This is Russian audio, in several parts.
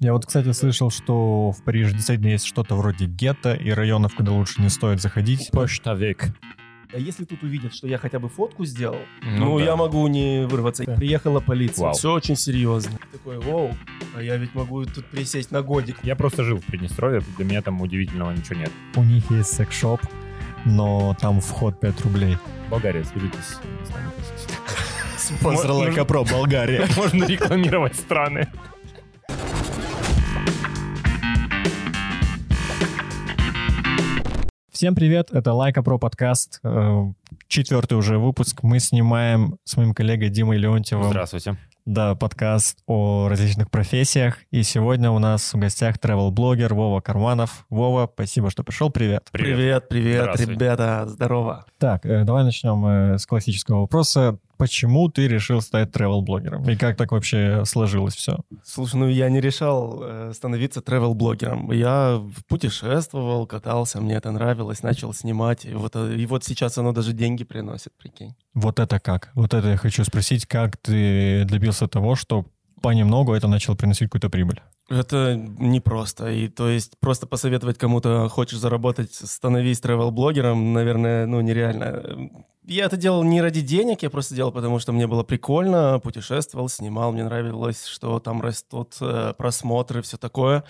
Я вот, кстати, слышал, что в Париже действительно есть что-то вроде гетто и районов, куда лучше не стоит заходить. Почтовик. А если тут увидят, что я хотя бы фотку сделал, Ну ну, да. я могу не вырваться. Да. Приехала полиция, Вау. все очень серьезно. Такой, воу, а я ведь могу тут присесть на годик. Я просто жил в Приднестровье, для меня там удивительного ничего нет. У них есть секс-шоп, но там вход 5 рублей. Болгария, свяжитесь с нами. Спонсор Можно- Лайка Про, Болгария. Можно рекламировать страны. Всем привет, это Лайка Про подкаст, э, четвертый уже выпуск. Мы снимаем с моим коллегой Димой Леонтьевым Здравствуйте. да, подкаст о различных профессиях. И сегодня у нас в гостях travel-блогер Вова Карманов. Вова, спасибо, что пришел, привет. Привет, привет, Здравствуй. ребята, здорово. Так, э, давай начнем э, с классического вопроса. Почему ты решил стать travel-блогером? И как так вообще сложилось все? Слушай, ну я не решал э, становиться travel-блогером. Я путешествовал, катался, мне это нравилось, начал снимать. И вот, э, и вот сейчас оно даже деньги приносит, прикинь. Вот это как? Вот это я хочу спросить, как ты добился того, что понемногу это начало приносить какую-то прибыль? Это непросто. И то есть просто посоветовать кому-то, хочешь заработать, становись travel-блогером, наверное, ну нереально. Я это делал не ради денег, я просто делал, потому что мне было прикольно, путешествовал, снимал, мне нравилось, что там растут э, просмотры, все такое.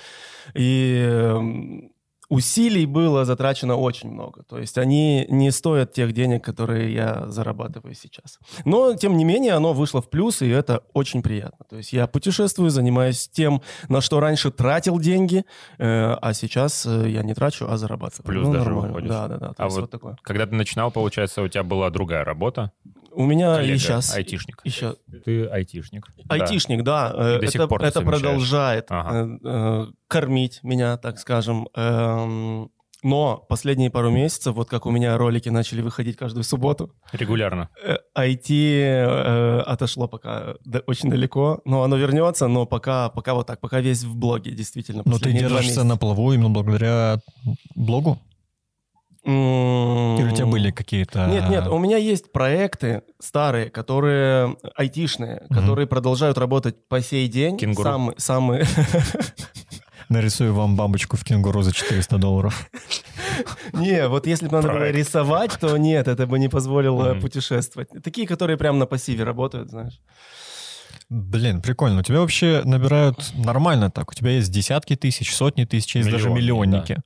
И эм, усилий было затрачено очень много. То есть они не стоят тех денег, которые я зарабатываю сейчас. Но, тем не менее, оно вышло в плюс, и это очень приятно. То есть я путешествую, занимаюсь тем, на что раньше тратил деньги, э, а сейчас э, я не трачу, а зарабатываю. плюс даже нормально. выходишь. Да, да, да. А вот вот такое. Когда ты начинал, получается, у тебя была другая работа. У меня Коллега, и сейчас... айтишник. Еще Ты айтишник. Да. Айтишник, да. э, И до сих это пор ты это продолжает Ага. э, э, кормить меня, так скажем. Эм, Но последние пару месяцев, вот как у меня ролики начали выходить каждую субботу, Регулярно. э, IT э, отошло пока да- очень далеко, но оно вернется, но пока, пока вот так, пока весь в блоге, действительно. Но ты держишься месяца. на плаву именно благодаря блогу? Или у тебя были какие-то... Нет, нет, у меня есть проекты старые, которые айтишные, Мгм. которые продолжают работать по сей день. Кенгуру. Самые, самые, Нарисую вам бабочку в кенгуру за 400 долларов. Не, вот если бы надо было рисовать, то нет, это бы не позволило путешествовать. Такие, которые прям на пассиве работают, знаешь. Блин, прикольно. У тебя вообще набирают нормально так. У тебя есть десятки тысяч, сотни тысяч, есть даже миллионники. Да,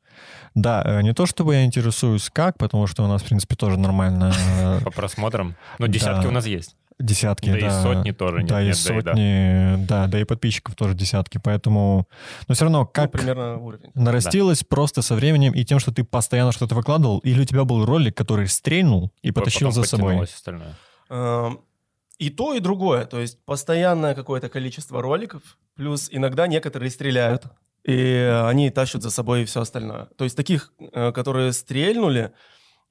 э, не то чтобы я интересуюсь как, потому что у нас, в принципе, тоже нормально э, По просмотрам. Ну, десятки Да. у нас есть. десятки. Да и сотни тоже нет, Да, и нет, да и да. сотни, да, да и подписчиков тоже десятки. Поэтому, но все равно, Ну, как примерно уровень. нарастилось просто со временем и тем, что ты постоянно что-то выкладывал, или у тебя был ролик, который стрельнул и потащил Потом за собой. остальное. Эм, И то, и другое. То есть постоянное какое-то количество роликов, плюс иногда некоторые стреляют, и они тащат за собой все остальное. То есть таких, э, которые стрельнули,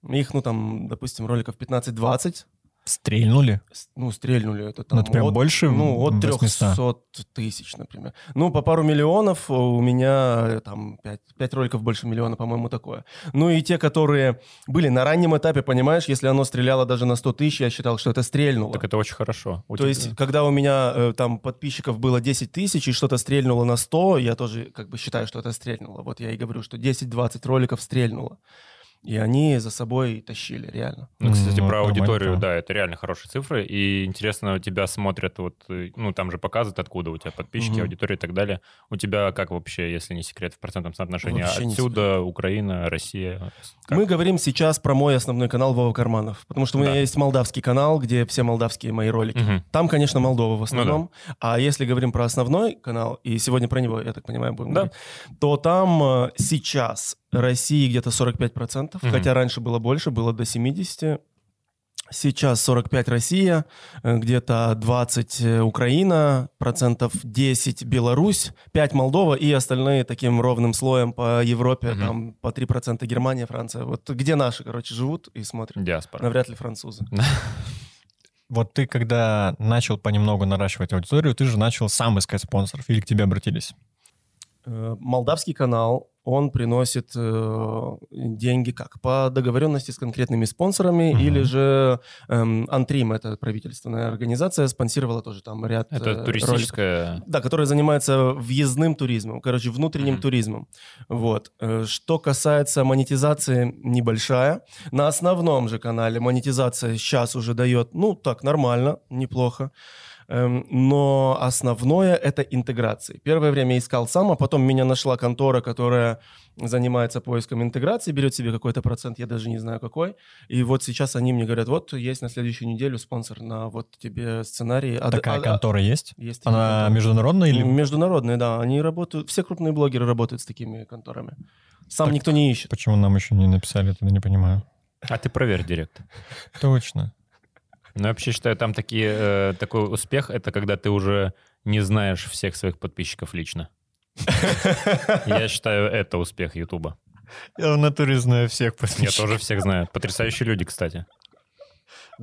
их, ну там, допустим, роликов 15-20, Стрельнули? ну, стрельнули это там Ну, это прям от- больше Ну, от 800? 300 тысяч, например. Ну, по пару миллионов у меня э, там 5, 5 роликов больше миллиона, по-моему, такое. Ну, и те, которые были на раннем этапе, понимаешь, если оно стреляло даже на 100 тысяч, я считал, что это стрельнуло. Так это очень хорошо. У То тебя- есть, когда у меня э, там подписчиков было 10 тысяч, и что-то стрельнуло на 100, я тоже как бы считаю, что это стрельнуло. Вот я и говорю, что 10-20 роликов стрельнуло. И они за собой тащили, реально. Ну, кстати, Ну, про аудиторию, да. да, это реально хорошие цифры. И интересно, тебя смотрят, вот, э, ну, там же показывают, откуда у тебя подписчики, Мгм. аудитория и так далее. У тебя как вообще, если не секрет, в процентном соотношении? Вообще Отсюда Украина, Россия? Как? Мы говорим сейчас про мой основной канал Вова Карманов, потому что у меня Да. есть молдавский канал, где все молдавские мои ролики. Мгм. Там, конечно, Молдова в Ну основном. А если говорим про основной канал, и сегодня про него, я так понимаю, будем Да. говорить, то там э, сейчас России где-то 45%, Мгм. хотя раньше было больше, было до 70%. Сейчас 45 Россия, э, где-то 20 э, Украина, процентов 10 Беларусь, 5 Молдова и остальные таким ровным слоем по Европе, Мгм. там по 3% Германия, Франция. Вот где наши, короче, живут и смотрят. Диаспора. Навряд ли французы. Вот ты, когда начал понемногу наращивать аудиторию, ты же начал сам искать спонсоров или к тебе обратились? Э, Молдавский канал, он приносит э, деньги как? По договоренности с конкретными спонсорами Мгм. или же Антрим, это правительственная организация, спонсировала тоже там ряд э, Это роликов. туристическая... Да, которая занимается въездным туризмом, короче, внутренним Мгм. туризмом. Вот. Э, Что касается монетизации, небольшая. На основном же канале монетизация сейчас уже дает, ну, так, нормально, неплохо. Эм, Но основное — это интеграции. Первое время искал сам, а потом меня нашла контора, которая занимается поиском интеграции, берет себе какой-то процент, я даже не знаю какой. И вот сейчас они мне говорят, вот есть на следующую неделю спонсор на вот тебе сценарий. А- Такая а- а- контора есть? есть такие Она конторы. международная или... Международные, да. Они работают, все крупные блогеры работают с такими конторами. Сам Так никто не ищет. Почему нам еще не написали, это не понимаю. А ты проверь директ. Точно. Ну, я вообще считаю, там такие, э, такой успех — это когда ты уже не знаешь всех своих подписчиков лично. Я считаю, это успех Ютуба. Я в натуре знаю всех Я тоже всех знаю. Потрясающие люди, кстати.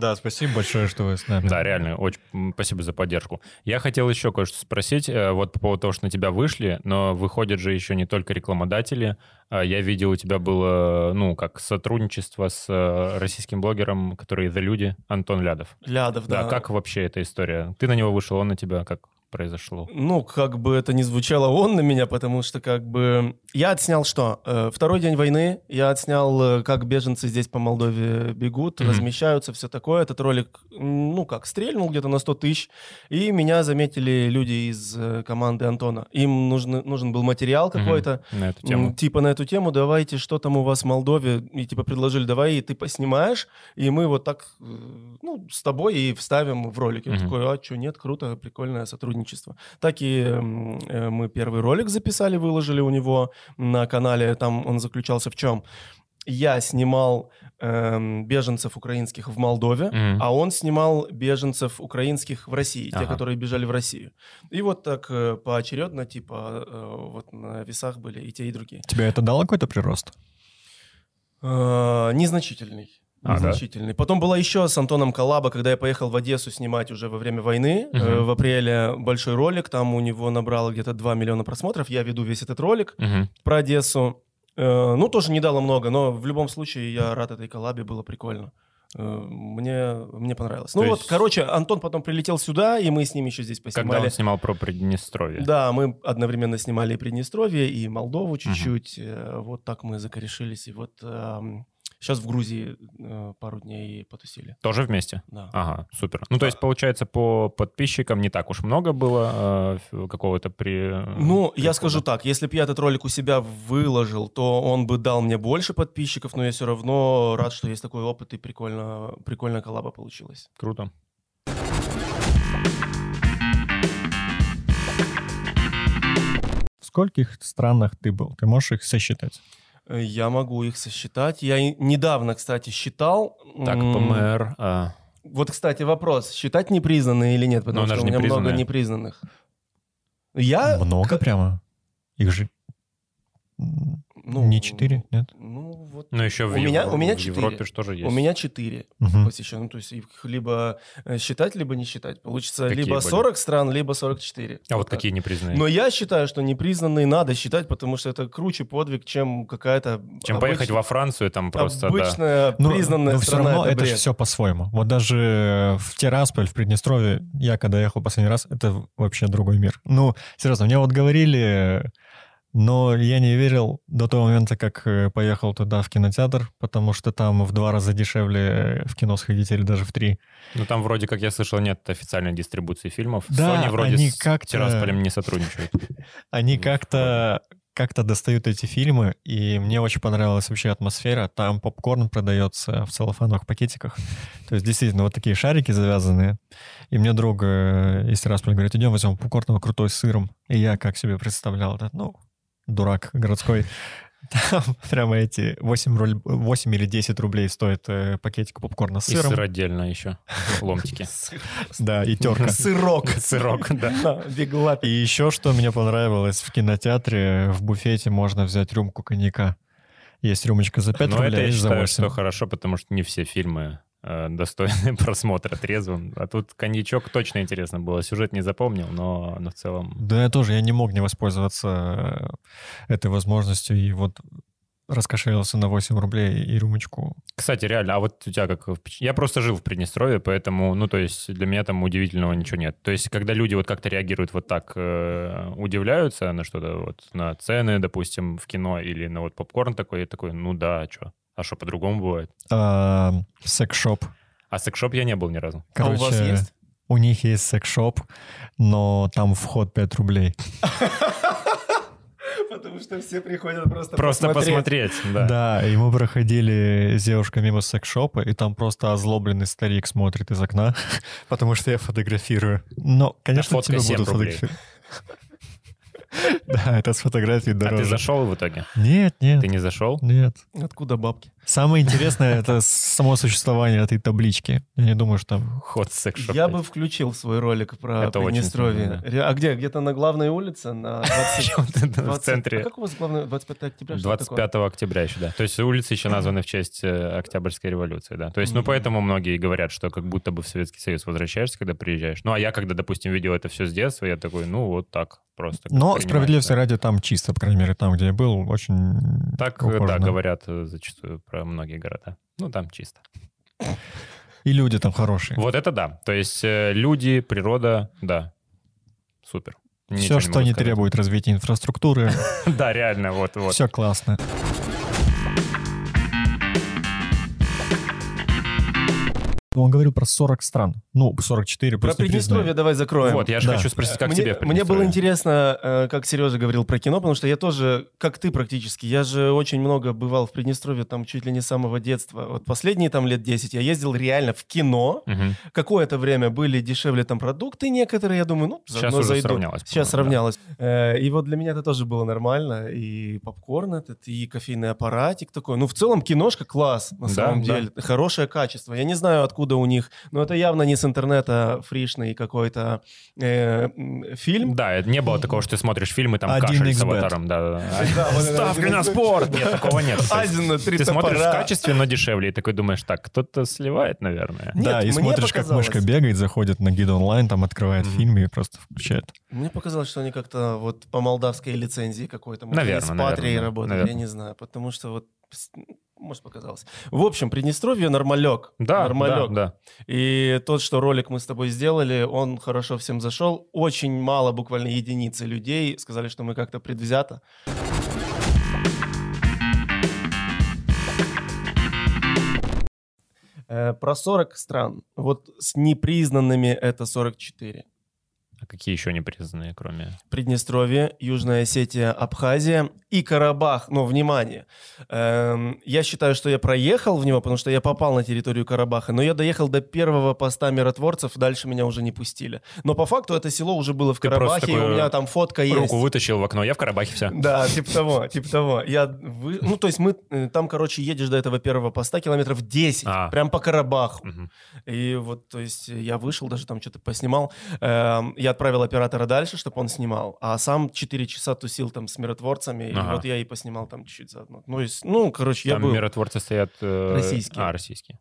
Да, спасибо большое, что вы с нами. Да, реально, очень спасибо за поддержку. Я хотел еще кое-что спросить, э, вот по поводу того, что на тебя вышли, но выходят же еще не только рекламодатели. А Я видел, у тебя было, ну, как сотрудничество с э, российским блогером, который The Люди, Антон Лядов. Лядов, да. Да, как вообще эта история? Ты на него вышел, он на тебя, как произошло? Ну, как бы это ни звучало он на меня, потому что как бы... Я отснял что? Э, Второй день войны. Я отснял, э, как беженцы здесь по Молдове бегут, Мгм. размещаются, все такое. Этот ролик, ну как, стрельнул где-то на 100 тысяч. И меня заметили люди из э, команды Антона. Им нужен, нужен был материал какой-то. На эту тему. Типа на эту тему, давайте, что там у вас в Молдове, и типа предложили, давай и ты поснимаешь, и мы вот так, ну, с тобой и вставим в ролик. Я Мгм. такой, а что, нет, круто, прикольное сотрудничество. Так и э, мы первый ролик записали, выложили у него на канале, там он заключался в чем? Я снимал эм, беженцев украинских в Молдове, Мгм. а он снимал беженцев украинских в России, те, Ага. которые бежали в Россию. И вот так э, поочередно, типа, э, вот на весах были и те, и другие. Тебе это дало какой-то прирост? Э, Незначительный. А, да? Незначительный. Потом была еще с Антоном Коллаба, когда я поехал в Одессу снимать уже во время войны. Мгм. Э, В апреле большой ролик, там у него набрало где-то 2 миллиона просмотров. Я веду весь этот ролик Мгм. про Одессу. Э, Ну, тоже не дало много, но в любом случае я рад этой коллабе, было прикольно. Э, Мне, мне понравилось. Ну То вот, есть- короче, Антон потом прилетел сюда, и мы с ним еще здесь Когда поснимали. он снимал про Приднестровье. Да, мы одновременно снимали и Приднестровье, и Молдову чуть-чуть. Э, Вот так мы закорешились. И вот сейчас в Грузии э, пару дней потусили. Тоже вместе? Да. Ага, супер. Ну, то есть, получается, по подписчикам не так уж много было э, какого-то при... Ну, я скажу так, если бы я этот ролик у себя выложил, то он бы дал мне больше подписчиков, но я все равно рад, что есть такой опыт, и прикольно, прикольная коллаба получилась. Круто. В скольких странах ты был? Ты можешь их сосчитать? Я могу их сосчитать. Я недавно, кстати, считал. Так, ПМР... а, Вот, кстати, вопрос, считать непризнанные или нет, потому она что же у меня много непризнанных. Я... Много как- прямо? Их же... ну, не четыре, нет? Ну, вот Ну, еще в, У меня- у меня в четыре. Европе же тоже есть. У меня 4 Мгм. посещено. То есть их либо э, считать, либо не считать. Получится Какие либо были? 40 стран, либо 44. А вот так. какие непризнанные? Но я считаю, что непризнанные надо считать, потому что это круче подвиг, чем какая-то... Чем обыч- поехать во Францию, там просто, да. Обычная Ну, признанная но все страна, равно это это, же все по-своему. Вот даже в Тирасполь, в Приднестровье, я когда ехал последний раз, это вообще другой мир. Ну, серьезно, мне вот говорили, но я не верил до того момента, как э, поехал туда в кинотеатр, потому что там в два раза дешевле э, в кино сходить или даже в три. Ну, там вроде, как я слышал, нет официальной дистрибуции фильмов. Да, Sony вроде они с как-то- Тирасполем не сотрудничают. Они Ну, как-то как-то достают эти фильмы, и мне очень понравилась вообще атмосфера. Там попкорн продается в целлофановых пакетиках. То есть действительно вот такие шарики завязанные. И мне друг э, из Тирасполя говорит, идем возьмем попкорн крутой с сыром. И я как себе представлял это, ну, дурак городской. Там прямо эти 8, руль- 8 или 10 рублей стоит э, пакетик попкорна с И сыром. сыр отдельно еще. Ломтики. Да, и терка. Сырок. Сырок, да. Беглапи. И еще что мне понравилось, в кинотеатре в буфете можно взять рюмку коньяка. Есть рюмочка за 5 Но рублей, это я есть за считаю, 8. что хорошо, потому что не все фильмы достойный просмотра трезвым. А тут коньячок точно интересно было. Сюжет не запомнил, но, но в целом... Да я тоже, я не мог не воспользоваться э, этой возможностью и вот раскошелился на 8 рублей и рюмочку. Кстати, реально, а вот у тебя как... Я просто жил в Приднестровье, поэтому, ну, то есть для меня там удивительного ничего нет. То есть когда люди вот как-то реагируют вот так, э, удивляются на что-то, вот на цены, допустим, в кино или на вот попкорн такой, я такой, ну да, а что? А что, по-другому бывает? А, секс-шоп. А секшоп я не был ни разу. А у вас есть? У них есть секс-шоп, но там вход 5 рублей. Потому что все приходят просто Просто посмотреть, да. Да, и мы проходили с девушкой мимо секс-шопа, и там просто озлобленный старик смотрит из окна, потому что я фотографирую. Но, конечно, тебя 7 будут фотографировать. Да, это с фотографией А ты дороже. зашел в итоге? Нет, нет, Ты не зашел? нет. Откуда бабки? Самое интересное — это само существование этой таблички. Я не думаю, что там... Ход секс Я бы включил свой ролик про Это очень Приднестровье. Ре- А где? Где-то на главной улице? На 20... в 20 центре. А как у вас главное 25 октября? Что это такое? 25 октября еще, да. То есть улицы еще названы в честь э, Октябрьской революции, да. То есть, ну, поэтому многие говорят, что как будто бы в Советский Союз возвращаешься, когда приезжаешь. Ну, а я, когда, допустим, видел это все с детства, я такой, ну, вот так просто. Но справедливости ради там чисто, по крайней мере, там, где я был, очень Так, ухоженно. да, говорят э, зачастую про многие города. Ну, там чисто. И люди там хорошие. Вот это да. То есть э, люди, природа, да. Супер. Ничего Все, не что не сказать. требует развития инфраструктуры, Да, реально, вот, вот. все классно. Он говорил про 40 стран. Ну, 44 Про. Приднестровье давай закроем. Вот, я же Да. хочу спросить, как мне, тебе в мне было интересно, э, как Сережа говорил про кино, потому что я тоже, как ты практически, я же очень много бывал в Приднестровье, там чуть ли не с самого детства. Вот последние там лет 10 я ездил реально в кино. Мгм. Какое-то время были дешевле там продукты некоторые, я думаю, ну, Сейчас уже зайду. сравнялось, Сейчас по-моему, сравнялось. Э, И вот для меня это тоже было нормально. И попкорн этот, и кофейный аппаратик такой. Ну, в целом киношка класс, на Да, самом да. деле. Хорошее качество. Я не знаю, откуда у них, но это явно не с интернета фришный какой-то э, фильм. Да, это не было такого, что ты смотришь фильм и там Один кашель с аватаром. Да, да, один на спорт! Нет, такого нет. Один на три Ты смотришь в качестве, но дешевле, и такой думаешь, так, кто-то сливает, наверное. Нет, да, и мне смотришь, как мышка бегает, заходит на гид онлайн, там открывает фильм и просто включает. Мне показалось, что они как-то вот по молдавской лицензии какой-то, может, Наверно, они с Патрией работают, я не знаю, потому что вот, может, показалось. В общем, Приднестровье нормалек. Да, нормалек. да, да. И тот, что ролик мы с тобой сделали, он хорошо всем зашел. Очень мало, буквально единицы людей сказали, что мы как-то предвзято. Э, Про 40 стран. Вот с непризнанными это 44. А какие еще непризнанные, кроме... Приднестровье, Южная Осетия, Абхазия и Карабах. Но, внимание, эм, я считаю, что я проехал в него, потому что я попал на территорию Карабаха, но я доехал до первого поста миротворцев, дальше меня уже не пустили. Но по факту это село уже было в Ты Карабахе, и у меня там фотка есть. Руку вытащил в окно, я в Карабахе, все. Да, типа того, типа того. Я вы... Ну, то есть мы э, там, короче, едешь до этого первого поста километров 10, А. прям по Карабаху. И вот, то есть я вышел, даже там что-то поснимал. Эм, Я отправил оператора дальше, чтобы он снимал, а сам 4 часа тусил там с миротворцами, Ага. вот я и поснимал там чуть-чуть заодно. Ну, есть, ну короче, я Там был... миротворцы стоят... э, Российские. А, российские.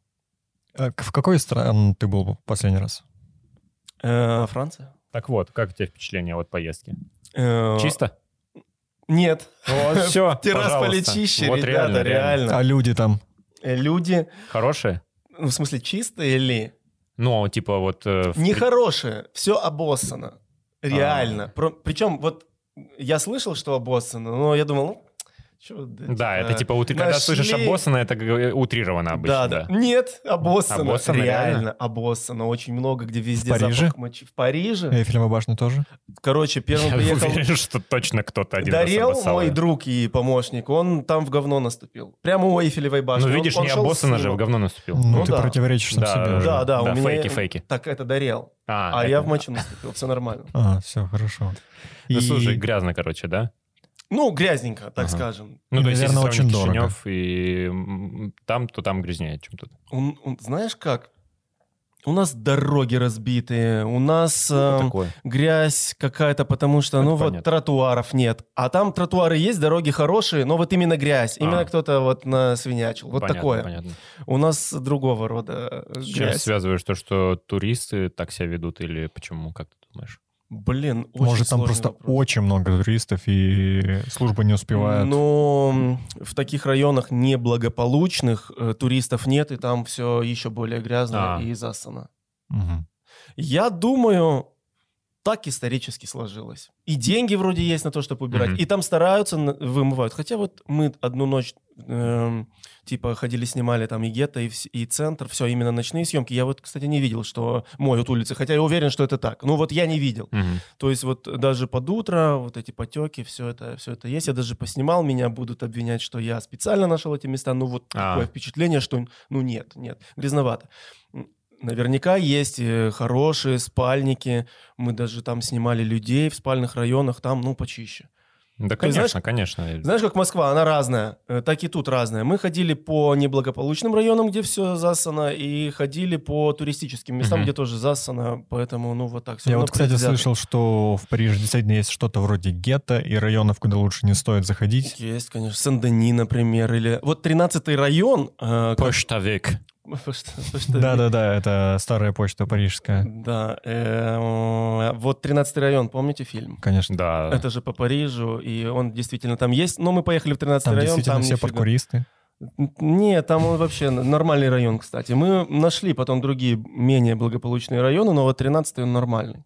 А к- в какой стране ты был последний раз? Э, Франция? Так вот, как у тебя впечатление от поездки? Э, Чисто? Нет. Вот, все, Тирасполе чище, Вот ребята, реально, реально. А люди там? Э, Люди, Хорошие? ну, в смысле, чистые ли? Ну, типа вот... э, в- Нехорошее, все обоссано. А. Реально. Про- Причем вот я слышал, что обоссано, но я думал, ну, чё, Да, это типа, утри- когда нашли- слышишь обоссано, это г- утрировано обычно, да, да. да. Нет, обоссано. Обоссано, реально, реально? обоссано. Очень много, где везде В Париже? запах мочи. В Париже? Эйфелева башня тоже? Короче, первым Я приехал... уверен, что точно кто-то один раз Дарел, обоссал мой друг и помощник, он там в говно наступил. Прямо у Эйфелевой башни. Ну, Он- видишь, он не шел обоссано же, в говно наступил. Ну, Ну ты да. противоречишь сам Да, себе уже. Да, да, у Да, меня... фейки, фейки. Так, это Дарел. А, А это- я в мочу наступил, все нормально. А, все, хорошо. Ну, И- слушай, грязно, короче, да? Ну, грязненько, так Ага. скажем. Ну, то есть, если наверное, очень сравнить дорого. Кишинев и там, то там грязнее, чем тут. Он- он- знаешь как? у нас дороги разбитые, у нас Ну, э, такое. грязь какая-то, потому что, Это ну вот, понятно. тротуаров нет. А там тротуары есть, дороги хорошие, но вот именно грязь. Именно А. кто-то вот насвинячил. Вот Понятно, такое. Понятно. У нас другого рода С чем грязь. связываешь то, что туристы так себя ведут, или почему, как ты думаешь? Блин, очень Может, там просто вопрос. очень много туристов, и служба не успевает. Но в таких районах неблагополучных э, туристов нет, и там все еще более грязно А. и засано. Мгм. Я думаю, так исторически сложилось. И деньги вроде есть на то, чтобы убирать. Мгм. И там стараются, вымывают. Хотя вот мы одну ночь, эм, типа, ходили, снимали там и гетто, и, и центр, все, именно ночные съемки. Я вот, кстати, не видел, что моют улицы. Хотя я уверен, что это так. Ну вот я не видел. Мгм. То есть вот даже под утро вот эти потеки, все это, все это есть. Я даже поснимал, меня будут обвинять, что я специально нашел эти места. Ну вот А. такое впечатление, что ну нет, нет, грязновато. Наверняка есть э, хорошие спальники. Мы даже там снимали людей в спальных районах, там, ну, почище. Да, То есть, конечно, конечно. Знаешь, как Москва, она разная, э, так и тут разная. Мы ходили по неблагополучным районам, где все засано, и ходили по туристическим местам, Мгм. где тоже засано, поэтому, ну, вот так. всё Я вот, кстати, предвзято. слышал, что в Париже действительно есть что-то вроде гетто и районов, куда лучше не стоит заходить. Есть, конечно. Сен-Дени, например, или... Вот 13-й район... э, как- Почтовик. Да-да-да, это старая почта парижская, Да. э, Вот 13-й район, помните фильм? конечно. Да. Это же по Парижу, и он действительно там есть. Но мы поехали в 13-й Там район, действительно там все нифига. паркуристы. Нет, там он вообще нормальный район, кстати. Мы нашли потом другие менее благополучные районы, но вот 13-й он нормальный.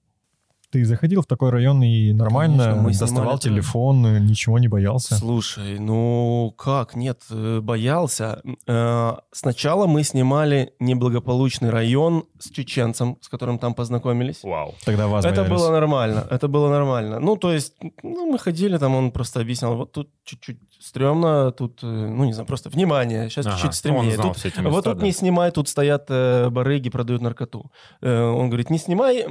Ты заходил в такой район и нормально Конечно, мы доставал это. телефон, э, ничего не боялся. Слушай, ну как, нет, э, боялся. Э, Сначала мы снимали неблагополучный район с чеченцем, с которым там познакомились. Вау. Тогда вас Это боялись. было нормально, это было нормально. Ну, то есть, ну, мы ходили, там он просто объяснял, вот тут чуть-чуть стрёмно, тут, э, ну, не знаю, просто внимание, сейчас Ага. чуть-чуть Он стремнее. знал Тут- все эти вот тут да. не снимай, тут стоят э, барыги, продают наркоту. Э, он говорит, не снимай,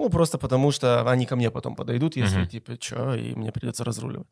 ну, просто потому что они ко мне потом подойдут, если, Мгм. типа, чё, и мне придется разруливать.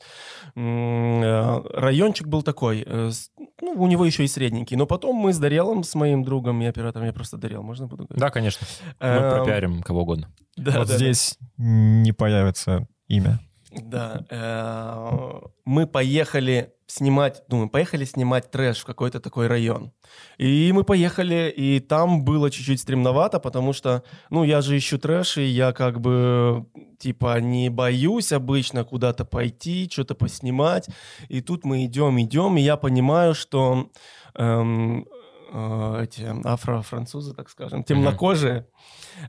Э, Райончик был такой, э, с- ну, у него еще и средненький, но потом мы с Дарелом, с моим другом и оператором, я просто Дарел, можно буду говорить? Да, конечно. Мы Эм, пропиарим кого угодно. да, Вот да, да. здесь не появится имя. Да, э, мы поехали снимать, думаю, поехали снимать трэш в какой-то такой район. И мы поехали, и там было чуть-чуть стремновато, потому что, ну, я же ищу трэш, и я как бы, типа, не боюсь обычно куда-то пойти, что-то поснимать. И тут мы идем, идем, и я понимаю, что эм, э, эти афро-французы, так скажем, темнокожие,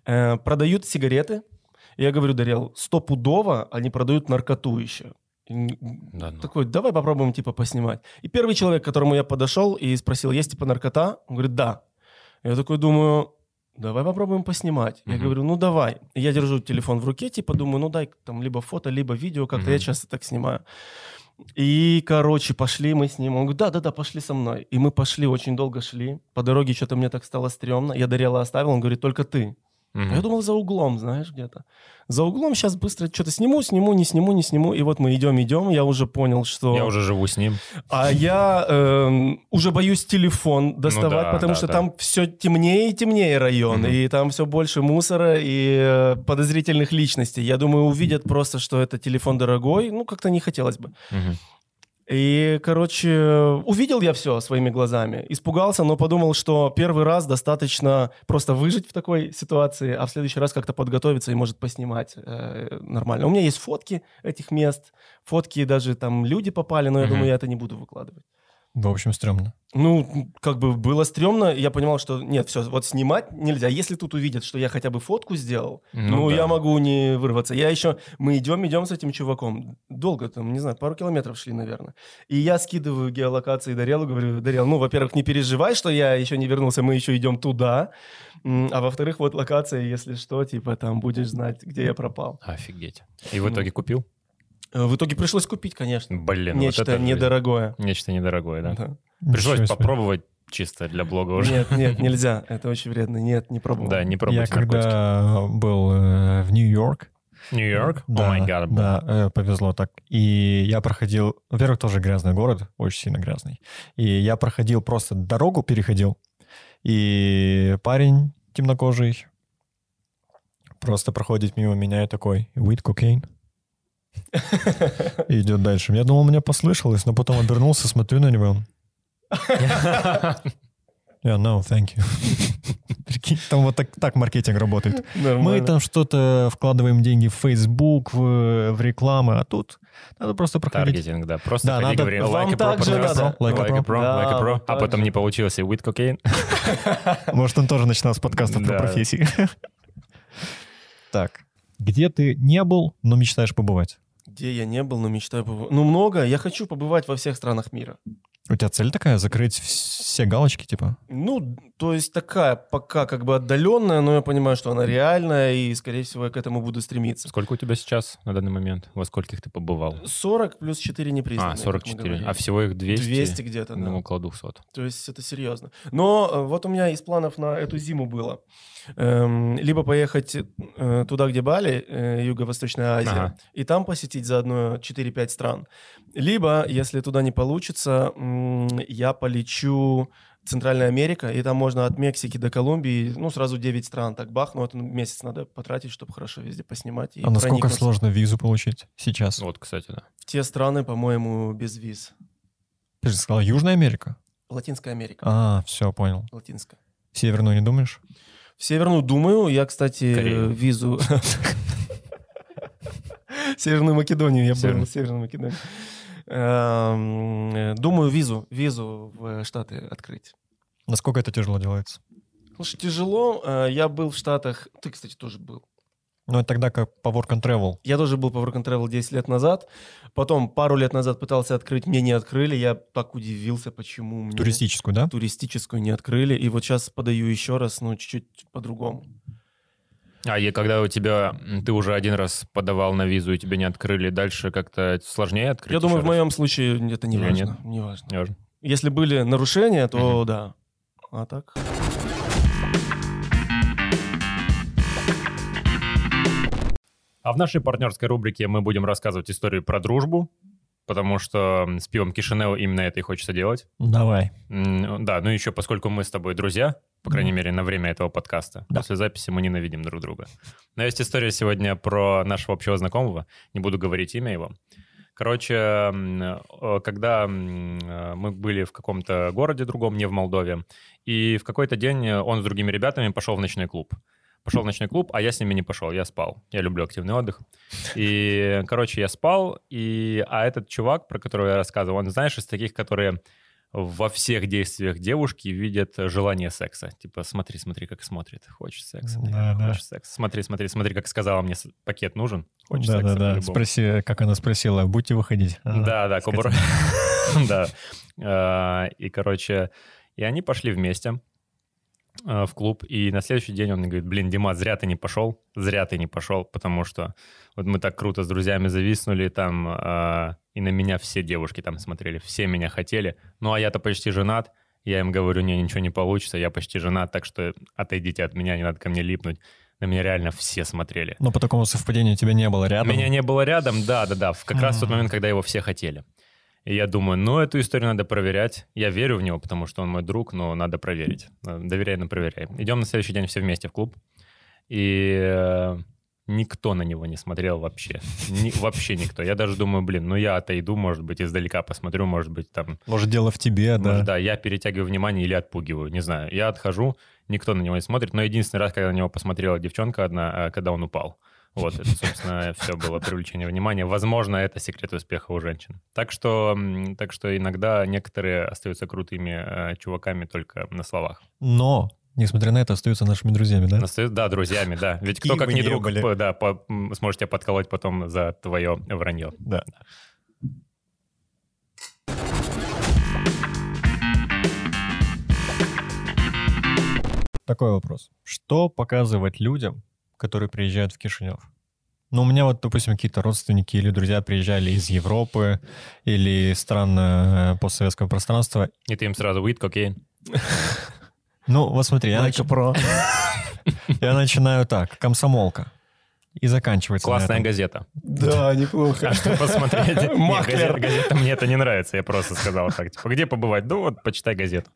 э, продают сигареты, я говорю, Дарел, стопудово они продают наркоту еще. Да, ну. Такой, давай попробуем, типа, поснимать. И первый человек, к которому я подошел и спросил, есть, типа, наркота? Он говорит, да. Я такой думаю, давай попробуем поснимать. Я Мгм. говорю, ну давай. Я держу телефон в руке, типа, думаю, ну дай там либо фото, либо видео, как-то Мгм. я часто так снимаю. И, короче, пошли мы с ним. Он говорит, да-да-да, пошли со мной. И мы пошли, очень долго шли. По дороге что-то мне так стало стрёмно. Я Дарела оставил, он говорит, только ты. А Я думал, за углом, знаешь, где-то. За углом сейчас быстро что-то сниму, сниму, не сниму, не сниму. И вот мы идем, идем, я уже понял, что... Я уже живу с ним. А я эм, уже боюсь телефон доставать, да, потому да, что да. там все темнее и темнее район, Мгм. и там все больше мусора и э, подозрительных личностей. Я думаю, увидят просто, что это телефон дорогой, ну, как-то не хотелось бы. Мгм. И, короче, увидел я все своими глазами, испугался, но подумал, что первый раз достаточно просто выжить в такой ситуации, а в следующий раз как-то подготовиться и, может, поснимать э, нормально. У меня есть фотки этих мест, фотки даже там люди попали, но я Мгм. думаю, я это не буду выкладывать. В общем, стрёмно. Ну, как бы было стрёмно, я понимал, что нет, все, вот снимать нельзя. Если тут увидят, что я хотя бы фотку сделал, Ну ну, да. я могу не вырваться. Я еще, мы идем, идем с этим чуваком. Долго там, не знаю, пару километров шли, наверное. И я скидываю геолокации Дарелу, говорю, Дарел, ну, во-первых, не переживай, что я еще не вернулся, мы еще идем туда. А во-вторых, вот локация, если что, типа, там будешь знать, где я пропал. Офигеть. И в Ну. итоге купил? Э, В итоге пришлось купить, конечно. Блин, вот Нечто это жизнь. недорогое. Нечто недорогое, да? Да. Пришлось Ничего себе. попробовать чисто для блога уже. Нет, нет, нельзя. Это очень вредно. Нет, не пробовал. Да, не Я пробуйте наркотики. когда был э, в Нью-Йорк, Нью-Йорк? Да, май гад. да, э, повезло так. И я проходил, во-первых, тоже грязный город, очень сильно грязный. И я проходил просто дорогу, переходил, и парень, темнокожий просто проходит мимо меня и такой, weed cocaine. И идет дальше. Я думал, мне послышалось, но потом обернулся, смотрю на него. Yeah, no, thank you. Прикинь, там вот так, так маркетинг работает. Мы Нормально. там что-то вкладываем деньги в Facebook, в, в рекламы, а тут надо просто проходить. Таргетинг, да. Просто Да, надо- говори, вам like a pro, pro, like a pro, like a pro, а потом же. не получился with cocaine. Может, он тоже начинал с подкаста про профессии. Так. Где ты не был, но мечтаешь побывать? Где я не был, но мечтаю побывать. Ну, много. Я хочу побывать во всех странах мира. У тебя цель такая, закрыть все галочки, типа? Ну, то есть такая пока как бы отдаленная, но я понимаю, что она реальная, и, скорее всего, я к этому буду стремиться. Сколько у тебя сейчас на данный момент? Во скольких ты побывал? 40 плюс 4 непризнанные. А, как мы 44. говорили. А всего их 200? 200 где-то, да. Ну, около 200. То есть это серьезно. Но э, вот у меня из планов на эту зиму было. Эм, либо поехать э, туда, где Бали, э, Юго-Восточная Азия, Ага. и там посетить заодно 4-5 стран. Либо, если туда не получится, я полечу в Центральная Америка, и там можно от Мексики до Колумбии, ну, сразу 9 стран, так бах, но это месяц надо потратить, чтобы хорошо везде поснимать. И А насколько сложно визу получить сейчас? Вот, кстати, да. В те страны, по-моему, без виз. Ты же сказал Южная Америка? Латинская Америка. А, все, понял. Латинская. Северную не думаешь? В Северную думаю. Я, кстати, Корею. э, визу... Северную Македонию, я был в Северную Македонию. Эм, Думаю, визу, визу в Штаты открыть. Насколько это тяжело делается? Слушай, тяжело. Э, Я был в Штатах. Ты, кстати, тоже был. Ну, тогда как по work and travel. Я тоже был по Work and Travel 10 лет назад. Потом пару лет назад пытался открыть, мне не открыли. Я так удивился, почему мне Туристическую, да? туристическую не открыли. И вот сейчас подаю еще раз, ну, чуть-чуть по-другому. А и когда у тебя, ты уже один раз подавал на визу, и тебе не открыли, дальше как-то сложнее открыть? Я думаю, еще в раз? моем случае это не Или важно. Не важно. Не важно. Если были нарушения, то да. А так? А в нашей партнерской рубрике мы будем рассказывать историю про дружбу, потому что с пивом Кишинео именно это и хочется делать. Давай. Да, ну еще поскольку мы с тобой друзья, по крайней мере, на время этого подкаста. Да. После записи мы ненавидим друг друга. Но есть история сегодня про нашего общего знакомого. Не буду говорить имя его. Короче, когда э, мы были в каком-то городе другом, не в Молдове, и в какой-то день он с другими ребятами пошел в ночной клуб. Пошел в ночной клуб, а я с ними не пошел, я спал. Я люблю активный отдых. И, короче, я спал, и... а этот чувак, про которого я рассказывал, он, знаешь, из таких, которые во всех действиях девушки видят желание секса. Типа, смотри, смотри, как смотрит. Хочет секса. Да, да. хочет секса. Смотри, смотри, смотри, как сказала мне, пакет нужен. Хочет секса Да-да-да. по-любому. Спроси, как она спросила, будете выходить? Ага. Да, да, кобура. Да. А, И, короче, и они пошли вместе в клуб, и на следующий день он мне говорит, блин, Дима, зря ты не пошел, зря ты не пошел, потому что вот мы так круто с друзьями зависнули там, а, и на меня все девушки там смотрели, все меня хотели, ну а я-то почти женат, я им говорю, не, ничего не получится, я почти женат, так что отойдите от меня, не надо ко мне липнуть. На меня реально все смотрели. Но по такому совпадению тебя не было рядом. Меня не было рядом, да, да, да, в как раз в тот момент, когда его все хотели. И я думаю, ну, эту историю надо проверять. Я верю в него, потому что он мой друг, но надо проверить. Э, Доверяй, но проверяй. Идем на следующий день все вместе в клуб. И э, никто на него не смотрел вообще. Ни- вообще никто. Я даже думаю, блин, ну я отойду, может быть, издалека посмотрю, может быть, там... Может, дело в тебе, да. Может, да, я перетягиваю внимание или отпугиваю, не знаю. Я отхожу, никто на него не смотрит, но единственный раз, когда на него посмотрела девчонка одна, э, когда он упал. Вот, это, собственно, все было привлечение внимания. Возможно, это секрет успеха у женщин. Так что, так что иногда некоторые остаются крутыми э, чуваками только на словах. Но, несмотря на это, остаются нашими друзьями, да? Остаются, да, друзьями, да. Ведь кто как не друг, были. да, по- м, сможет тебя подколоть потом за твое вранье. Да. Такой вопрос. Что показывать людям, которые приезжают в Кишинев? Ну, у меня вот, допустим, какие-то родственники или друзья приезжали из Европы или стран э, постсоветского пространства. И ты им сразу weed, кокейн. Ну, вот смотри, я, нач- pro. я начинаю так, комсомолка. И заканчивается на Классная этом. газета. Да, неплохо. А что посмотреть? Нет, Маклер. газета, газета мне это не нравится, я просто сказал так. Типа, где побывать? Ну вот, почитай газету.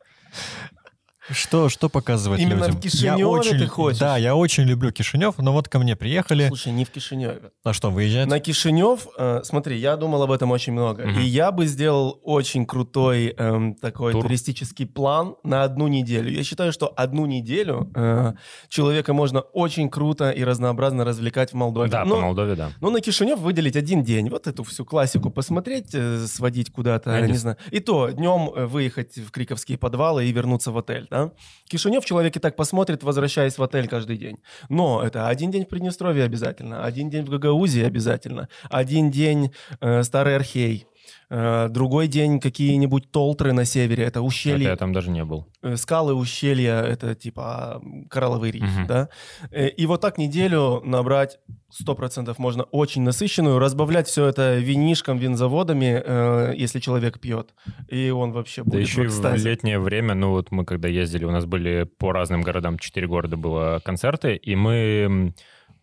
Что, что показывать Именно людям? в Кишиневе я очень, ты хочешь? Да, я очень люблю Кишинев, но вот ко мне приехали. Слушай, не в Кишиневе. А что, выезжать? На Кишинев, э, смотри, я думал об этом очень много. Мгм. И я бы сделал очень крутой эм, такой Тур. туристический план на одну неделю. Я считаю, что одну неделю э, человека можно очень круто и разнообразно развлекать в Молдове. Да, Ну, по Молдове, да. Ну, на Кишинев выделить один день, вот эту всю классику посмотреть, э, сводить куда-то, Я не, не знаю. И то днем э, выехать в Криковские подвалы и вернуться в отель, да? Кишинев человек и так посмотрит, возвращаясь в отель каждый день. Но это один день в Приднестровье обязательно, один день в Гагаузии обязательно, один день э, Старый Архей, другой день какие-нибудь толтры на севере, это Это ущелье, я там даже не был. э, скалы ущелья, это типа м, коралловый риф, Мгм. да. Э, И вот так неделю набрать 100% можно очень насыщенную, разбавлять все это винишком, винзаводами, э, если человек пьет. И он вообще Да будет еще в и в экстазе. летнее время, ну вот мы когда ездили, у нас были по разным городам, четыре города было концерты, и мы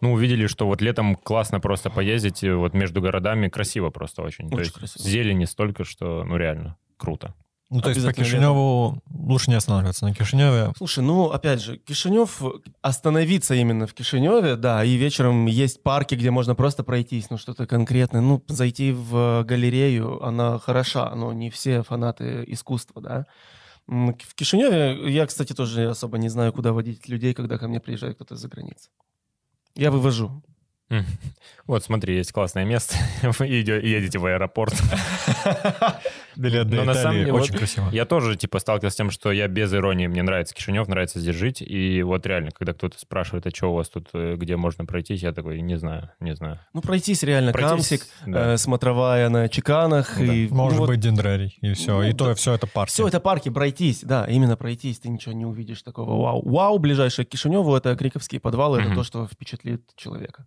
ну, увидели, что вот летом классно просто поездить вот между городами, красиво просто очень. То Очень есть красиво. зелени столько, что, ну, реально круто. Ну, то есть по Кишиневу лучше не останавливаться. На Кишиневе Слушай, ну, опять же, Кишинев, остановиться именно в Кишиневе, да, и вечером есть парки, где можно просто пройтись, ну, что-то конкретное, ну, зайти в галерею, она хороша, но не все фанаты искусства, да. В Кишиневе я, кстати, тоже особо не знаю, куда водить людей, когда ко мне приезжает кто-то из-за границы. Я вывожу. Вот, смотри, есть классное место. Вы едете в аэропорт. билет до Но на самом деле, очень вот красиво. Я тоже, типа, сталкивался с тем, что я без иронии, мне нравится Кишинев, нравится здесь жить. И вот реально, когда кто-то спрашивает, а что у вас тут, э, где можно пройтись, я такой, не знаю, не знаю. Ну, пройтись реально, Пройтись, Камсик, да. э, смотровая на Чеканах. Да. И, Может ну, вот быть, дендрарий, и все. Ну, и то, да. все это парки. Все это парки, пройтись, да, именно пройтись, ты ничего не увидишь такого вау. Вау, ближайшее к Кишиневу, это Криковские подвалы, это то, что впечатлит человека.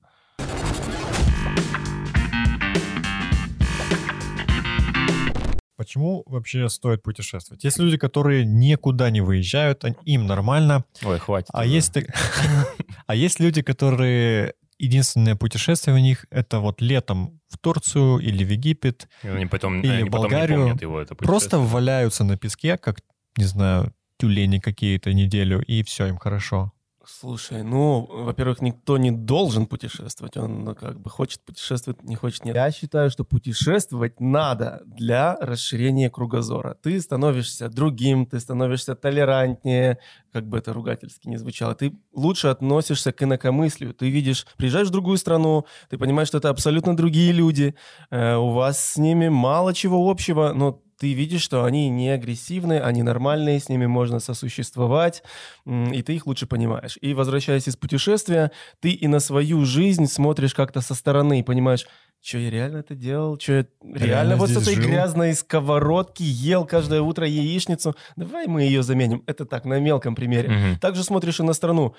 Почему вообще стоит путешествовать? Есть люди, которые никуда не выезжают, они- им нормально. Ой, хватит. А есть, а есть люди, которые единственное путешествие у них это вот летом в Турцию или в Египет, И Они потом, Или они потом не Болгарию. его, это просто валяются на песке, как, не знаю, тюлени какие-то неделю, и все, им хорошо. Слушай, ну, во-первых, никто не должен путешествовать. Он ну, как бы хочет путешествовать, не хочет нет. Я считаю, что путешествовать надо для расширения кругозора. Ты становишься другим, ты становишься толерантнее, как бы это ругательски не звучало. Ты лучше относишься к инакомыслию. Ты видишь, приезжаешь в другую страну, ты понимаешь, что это абсолютно другие люди, э, у вас с ними мало чего общего, но ты видишь, что они не агрессивны, они нормальные, с ними можно сосуществовать, и ты их лучше понимаешь. И возвращаясь из путешествия, ты и на свою жизнь смотришь как-то со стороны и понимаешь, что я реально это делал, что я реально, Реально вот с этой жил? грязной сковородки ел каждое утро яичницу. Давай мы ее заменим. Это так, на мелком примере. Мгм. Также смотришь и на страну.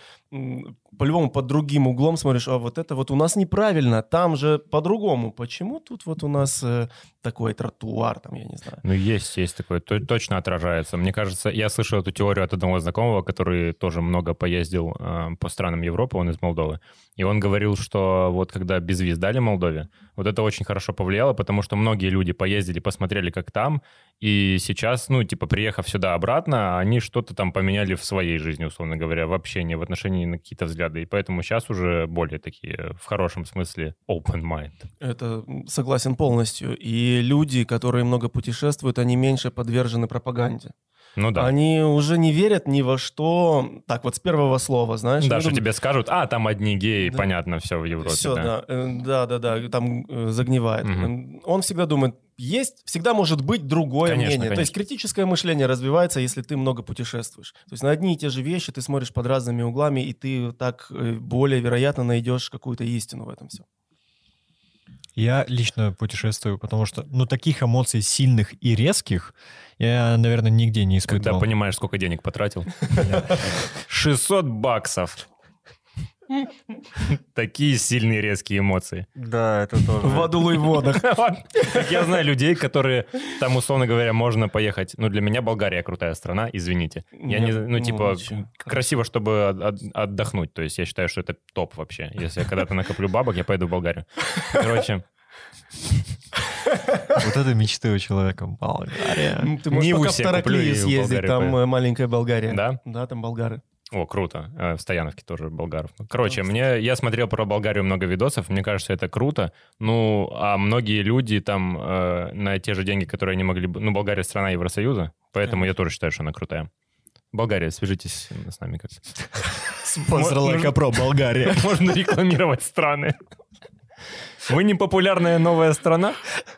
По-любому под другим углом смотришь, а вот это вот у нас неправильно, там же по-другому. Почему тут вот у нас э, такой тротуар, там, я не знаю. Ну, есть, есть такое, то- точно отражается. Мне кажется, я слышал эту теорию от одного знакомого, который тоже много поездил э, по странам Европы, он из Молдовы. И он говорил, что вот когда безвиз дали Молдове, вот это очень хорошо повлияло, потому что многие люди поездили, посмотрели, как там, и сейчас, ну, типа, приехав сюда обратно, они что-то там поменяли в своей жизни, условно говоря, в общении, в отношении на какие-то взгляды. И поэтому сейчас уже более такие, в хорошем смысле, open mind. Это согласен полностью. И люди, которые много путешествуют, они меньше подвержены пропаганде. Ну да. Они уже не верят ни во что, так вот с первого слова, знаешь. Да, что думают, тебе скажут, а, там одни геи, Да. понятно, все в Европе. Все, да. да. э, да, да, да, там э, загнивает. М, Он всегда думает, есть, всегда может быть другое Конечно, мнение. То есть конечно. критическое мышление развивается, если ты много путешествуешь. То есть на одни и те же вещи ты смотришь под разными углами, и ты так э, более вероятно найдешь какую-то истину в этом всем. Я лично путешествую, потому что, ну, таких эмоций сильных и резких я, наверное, нигде не Когда испытывал. понимаешь, сколько денег потратил. 600 баксов. Такие сильные резкие эмоции. Да, это тоже. В аду и водах. Так я знаю людей, которые там, условно говоря, можно поехать. Ну, для меня Болгария крутая страна, извините. Я не, ну, типа, ничего. красиво, чтобы от- от- отдохнуть. То есть я считаю, что это топ вообще. Если я когда-то накоплю бабок, я поеду в Болгарию. Короче, Вот это мечты у человека. Болгария. Ну, Ты можешь пока в в съездить, там э, маленькая Болгария. Да? Да, там болгары. О, круто. Э, В Стояновке тоже болгаров. Ну, Короче, Да, мне я смотрел про Болгарию много видосов, мне кажется, это круто. Ну, а многие люди там э, на те же деньги, которые они могли бы... Ну, Болгария страна Евросоюза, поэтому я тоже считаю, что она крутая. Болгария, свяжитесь с нами как Спонсор Лайкопро, Болгария. Можно рекламировать страны. Вы не популярная новая страна?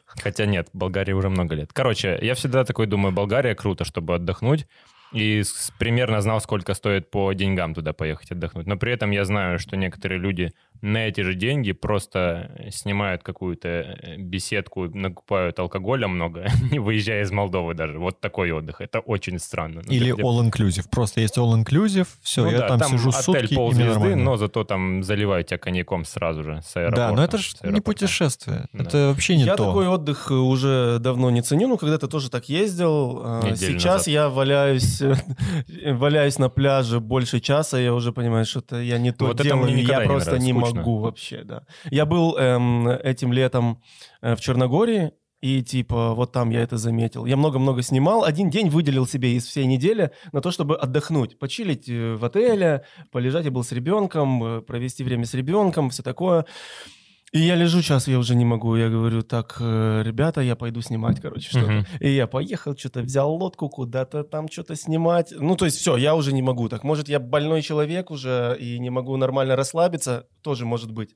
Хотя нет, Болгарии уже много лет. Короче, я всегда такой думаю, Болгария круто, чтобы отдохнуть. И примерно знал, сколько стоит по деньгам туда поехать отдохнуть. Но при этом я знаю, что некоторые люди на эти же деньги просто снимают какую-то э, беседку, накупают алкоголя много, не выезжая из Молдовы даже. Вот такой отдых. Это очень странно. Ну, Или где- all-inclusive. Просто есть all-inclusive, все, ну я да, там, сижу отель сутки, и мне ползвезды, нормально. но зато там заливают тебя коньяком сразу же с аэропорта. Да, но это же не путешествие. Да. Это вообще не я то. такой отдых э, уже давно не ценю, ну когда-то тоже так ездил. Неделю Сейчас назад. я валяюсь, э, валяюсь на пляже больше часа, я уже понимаю, что это я не то Вот делаю, я не просто не скучно. могу вообще, да. Я был эм, этим летом э, в Черногории, и типа вот там я это заметил. Я много-много снимал. Один день выделил себе из всей недели на то, чтобы отдохнуть, почилить э, в отеле, полежать. Я был с ребенком, провести время с ребенком, все такое. И я лежу сейчас, я уже не могу. Я говорю, так, э, ребята, я пойду снимать, короче, что-то. Мгм. И я поехал, что-то взял лодку, куда-то там что-то снимать. Ну, то есть все, я уже не могу так. Может, я больной человек уже и не могу нормально расслабиться. Тоже может быть.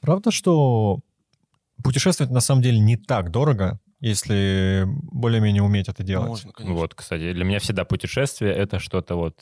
Правда, что путешествовать на самом деле не так дорого, если более-менее уметь это делать? Можно, конечно. Вот, кстати, для меня всегда путешествие — это что-то вот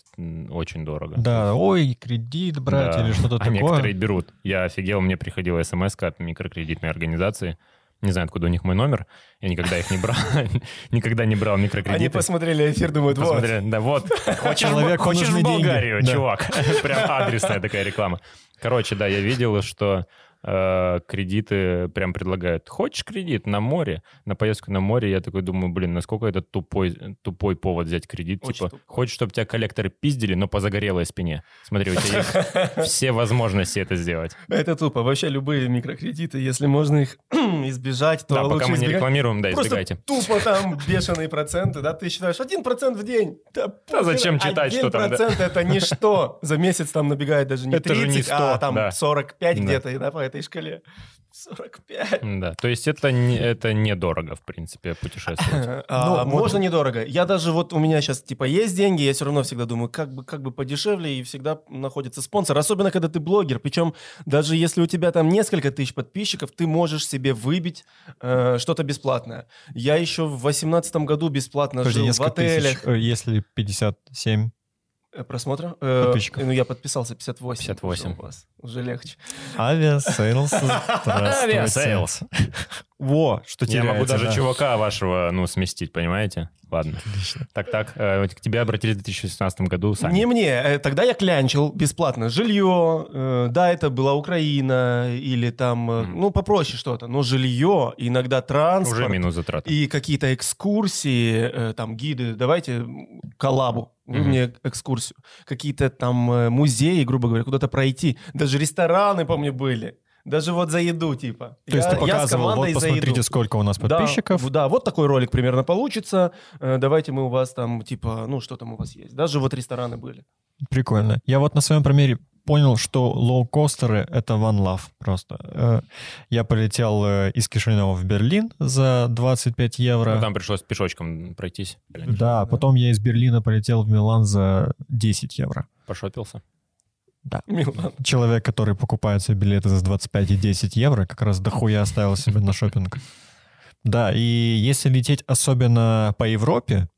очень дорого. Да, ой, кредит брать Да. или что-то а такое. некоторые берут. Я офигел, мне приходила смс от микрокредитной организации. Не знаю, откуда у них мой номер. Я никогда их не брал. Никогда не брал Они микрокредиты. посмотрели эфир, думают, вот. Посмотрели, да, вот. Хочешь, Человеку хочешь в деньги. Болгарию, Да. чувак? Прям адресная такая реклама. Короче, да, я видел, что э, кредиты прям предлагают. Хочешь кредит на море, на поездку на море? Я такой думаю, блин, насколько это тупой, тупой повод взять кредит. Очень типа, тупой. хочешь, чтобы тебя коллекторы пиздили, но по загорелой спине. Смотри, у тебя есть все возможности это сделать. Это тупо. Вообще любые микрокредиты, если можно их избежать, то Да, пока мы не рекламируем, да, избегайте. тупо там бешеные проценты, да, ты считаешь, один процент в день. Да, зачем читать, что там, да? процент это ничто. За месяц там набегает даже не Это же 30, не 100, а там да. 45 Да. где-то, да, по этой шкале. 45. Да, то есть это, не, это недорого, в принципе, путешествовать. А, Ну, вот- можно недорого. Я даже вот у меня сейчас типа есть деньги, я все равно всегда думаю, как бы как бы подешевле и всегда находится спонсор. Особенно когда ты блогер, причем даже если у тебя там несколько тысяч подписчиков, ты можешь себе выбить э, что-то бесплатное. Я еще в восемнадцатом году бесплатно Подожди, жил в несколько тысяч, отелях. э, если 57. Э, Просмотра? Э, Подписчиков. ну, я подписался 58. 58. Уже у вас. Уже легче. Aviasales. Aviasales. Во, что Я могу теряется, даже да. чувака вашего, ну, сместить, понимаете? Ладно. Отлично. Так, так, э, к тебе обратились в 2016 году сами. Не мне. э, Тогда я клянчил бесплатно жилье. э, Да, это была Украина или там, э, Мгм. ну, попроще что-то. Но жилье, иногда транспорт. Уже минус затраты. И какие-то экскурсии, э, там, гиды. Давайте коллабу. Вы Мгм. мне экскурсию. Какие-то там э, музеи, грубо говоря, куда-то пройти. Даже рестораны, помню, были. Даже вот за еду, типа. То есть Я- ты я с показывал, вот посмотрите, еду. сколько у нас Да, подписчиков. Да, вот такой ролик примерно получится. Э, Давайте мы у вас там, типа, ну, что там у вас есть. Даже вот рестораны были. Прикольно. Я вот на своем примере понял, что лоукостеры — это one love просто. Э, Я полетел э, из Кишинева в Берлин за 25 евро. Ну, Там пришлось пешочком пройтись. Да, потом я из Берлина полетел в Милан за 10 евро. Пошопился. Милан. Человек, который покупает себе билеты за 25 и 10 евро, как раз дохуя оставил себе на шопинг. Да, и если лететь особенно по Европе,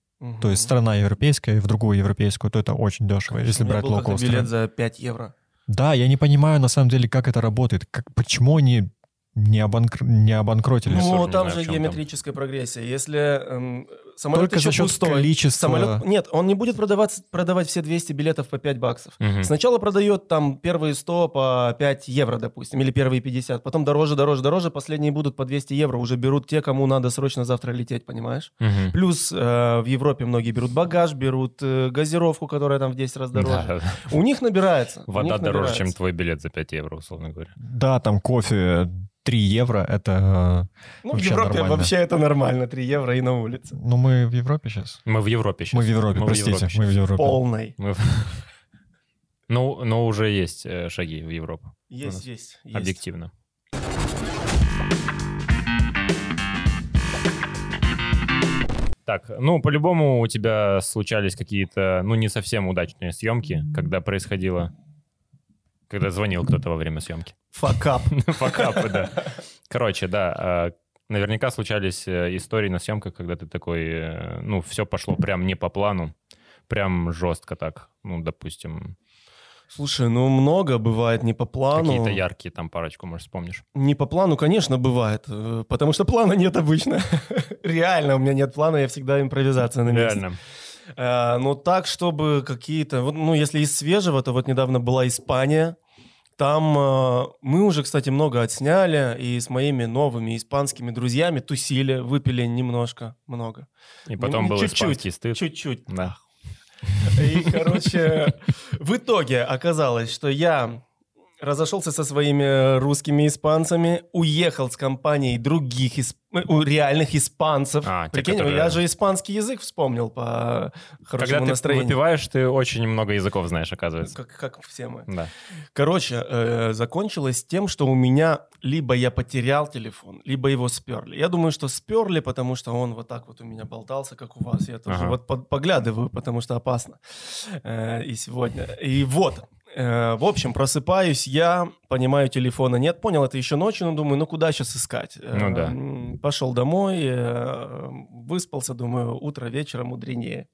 то есть страна европейская и в другую европейскую, то это очень дешево, если У меня брать лоукостеры. билет за 5 евро. Да, я не понимаю на самом деле, как это работает. Как, почему они не, обанкр- не обанкротились? Ну, там же чем там. геометрическая прогрессия. Если эм, самолет Только еще за счет пустой. количества. Самолет... Нет, он не будет продаваться, продавать все 200 билетов по 5 баксов. Мгм. Сначала продает там первые 100 по 5 евро, допустим, или первые 50. Потом дороже, дороже, дороже. Последние будут по 200 евро. Уже берут те, кому надо срочно завтра лететь, понимаешь? Мгм. Плюс э, в Европе многие берут багаж, берут э, газировку, которая там в 10 раз дороже. Да. У них набирается. Вода них дороже, набирается. чем твой билет за 5 евро, условно говоря. Да, там кофе 3 евро, это... Ну, в Европе нормально. вообще это нормально. 3 евро и на улице. Ну, мы в Европе сейчас. Мы в Европе сейчас. Мы в Европе, простите, мы в Европе. Полной. Мы в- Ну, но уже есть э, шаги в Европу, Есть, есть, есть. объективно. Так, ну, по-любому у тебя случались какие-то, ну, не совсем удачные съемки, когда происходило... Когда звонил кто-то во время съемки. Факап. Факапы, да. Короче, да, а, наверняка случались э, истории на съемках, когда ты такой, э, ну, все пошло прям не по плану, прям жестко так, ну, допустим, Слушай, ну много бывает не по плану. какие-то яркие там парочку, может, вспомнишь. Не по плану, конечно, бывает. э, Потому что плана нет обычно. Реально, у меня нет плана, я всегда импровизация на месте. Реально. Э, Но так, чтобы какие-то... Ну, если из свежего, то вот недавно была Испания. Там э, мы уже, кстати, много отсняли, и с моими новыми испанскими друзьями тусили, выпили немножко, много. И потом Ну, был чуть-чуть, испанский стыд. Чуть-чуть. Да. И, короче, в итоге оказалось, что я разошелся со своими русскими испанцами, уехал с компанией других исп- э, реальных испанцев. А, те, Прикинь, которые- я же испанский язык вспомнил по хорошему Когда ты настроению. выпиваешь, ты очень много языков знаешь, оказывается. Как, как все мы. Да. Короче, э, закончилось тем, что у меня либо я потерял телефон, либо его сперли. Я думаю, что сперли, потому что он вот так вот у меня болтался, как у вас. Я тоже Ага. вот поглядываю, потому что опасно э, и сегодня. И вот, э, в общем, просыпаюсь я, понимаю, телефона нет. Понял это еще ночью, но думаю, ну куда сейчас искать? Э, Ну да. Пошел домой, э, выспался, думаю, утро вечера мудренее.